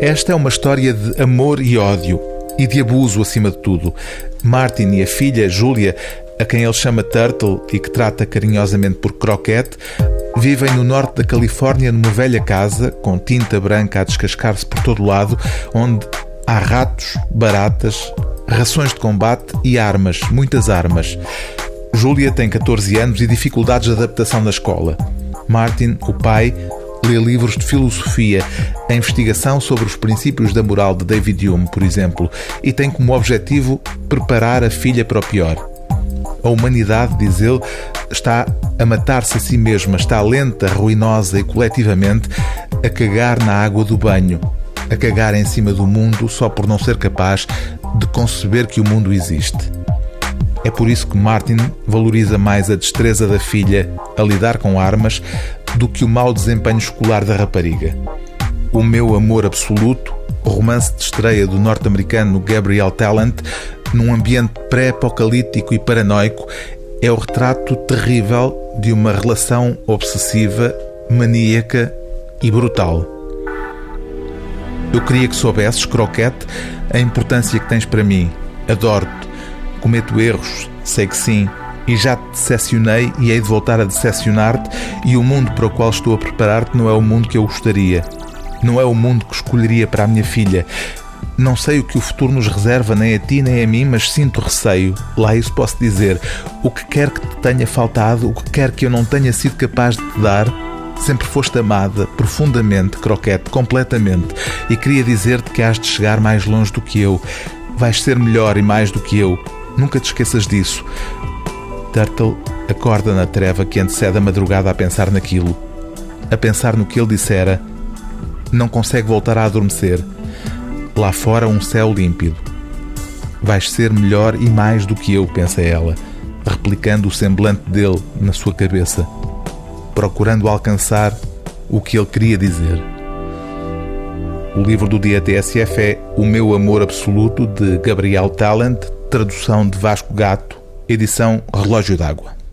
Esta é uma história de amor e ódio e de abuso acima de tudo. Martin e a filha, Júlia, a quem ele chama Turtle e que trata carinhosamente por Croquete, vivem no norte da Califórnia numa velha casa com tinta branca a descascar-se por todo lado, onde há ratos, baratas, rações de combate e armas, muitas armas. Júlia tem 14 anos e dificuldades de adaptação na escola. Martin, o pai, lê livros de filosofia, a investigação sobre os princípios da moral de David Hume, por exemplo, e tem como objetivo preparar a filha para o pior. A humanidade, diz ele, está a matar-se a si mesma, está lenta, ruinosa e coletivamente a cagar na água do banho, a cagar em cima do mundo só por não ser capaz de conceber que o mundo existe. É por isso que Martin valoriza mais a destreza da filha a lidar com armas do que o mau desempenho escolar da rapariga. O Meu Amor Absoluto, romance de estreia do norte-americano Gabriel Talent, num ambiente pré-apocalíptico e paranoico, é o retrato terrível de uma relação obsessiva, maníaca e brutal. Eu queria que soubesses, Croquete, a importância que tens para mim. Adoro-te. Cometo erros, sei que sim, e já te decepcionei e hei de voltar a decepcionar-te, e o mundo para o qual estou a preparar-te não é o mundo que eu gostaria. Não é o mundo que escolheria para a minha filha. Não sei o que o futuro nos reserva, nem a ti nem a mim, mas sinto receio. Lá isso posso dizer. O que quer que te tenha faltado, o que quer que eu não tenha sido capaz de te dar, sempre foste amada, profundamente, croquete, completamente. E queria dizer-te que has de chegar mais longe do que eu. Vais ser melhor e mais do que eu. Nunca te esqueças disso. Turtle acorda na treva que antecede a madrugada a pensar naquilo. A pensar no que ele dissera. Não consegue voltar a adormecer Lá fora um céu límpido. Vais ser melhor e mais do que eu, pensa ela, replicando o semblante dele na sua cabeça, procurando alcançar o que ele queria dizer. O livro do dia TSF é O Meu Amor Absoluto, de Gabriel Talent, tradução de Vasco Gato, edição Relógio d'Água.